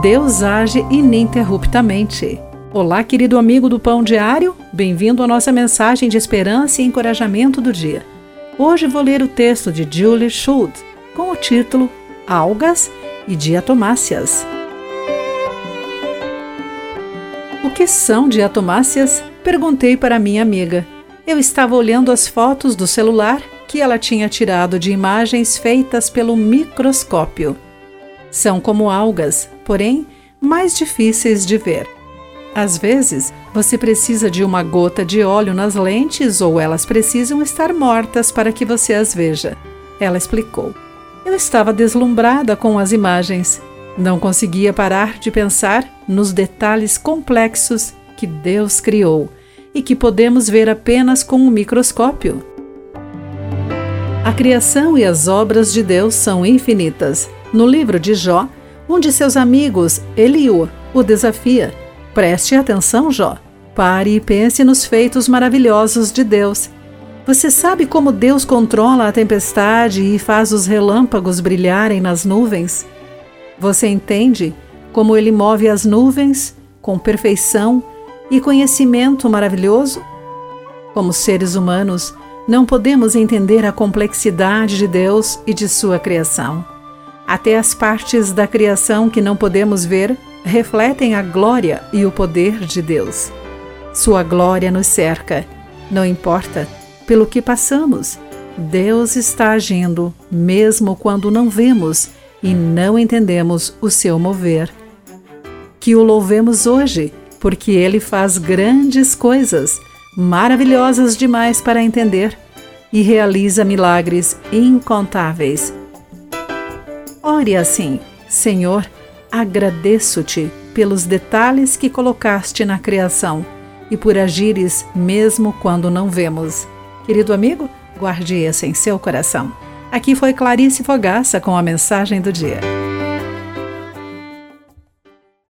Deus age ininterruptamente. Olá, querido amigo do Pão Diário, bem-vindo à nossa mensagem de esperança e encorajamento do dia. Hoje vou ler o texto de Julie Schultz com o título Algas e Diatomáceas. O que são diatomáceas? Perguntei para minha amiga. Eu estava olhando as fotos do celular que ela tinha tirado de imagens feitas pelo microscópio. São como algas, porém mais difíceis de ver. Às vezes, você precisa de uma gota de óleo nas lentes ou elas precisam estar mortas para que você as veja. Ela explicou. Eu estava deslumbrada com as imagens. Não conseguia parar de pensar nos detalhes complexos que Deus criou e que podemos ver apenas com um microscópio. A criação e as obras de Deus são infinitas. No livro de Jó, um de seus amigos, Eliú, o desafia: Preste atenção, Jó. Pare e pense nos feitos maravilhosos de Deus. Você sabe como Deus controla a tempestade e faz os relâmpagos brilharem nas nuvens? Você entende como ele move as nuvens com perfeição e conhecimento maravilhoso? Como seres humanos, não podemos entender a complexidade de Deus e de sua criação. Até as partes da criação que não podemos ver refletem a glória e o poder de Deus. Sua glória nos cerca, não importa pelo que passamos. Deus está agindo, mesmo quando não vemos e não entendemos o seu mover. Que o louvemos hoje, porque ele faz grandes coisas maravilhosas demais para entender e realiza milagres incontáveis. Ore assim: Senhor, agradeço-te pelos detalhes que colocaste na criação e por agires mesmo quando não vemos. Querido amigo, guarde essa em seu coração. Aqui foi Clarice Fogaça com a mensagem do dia.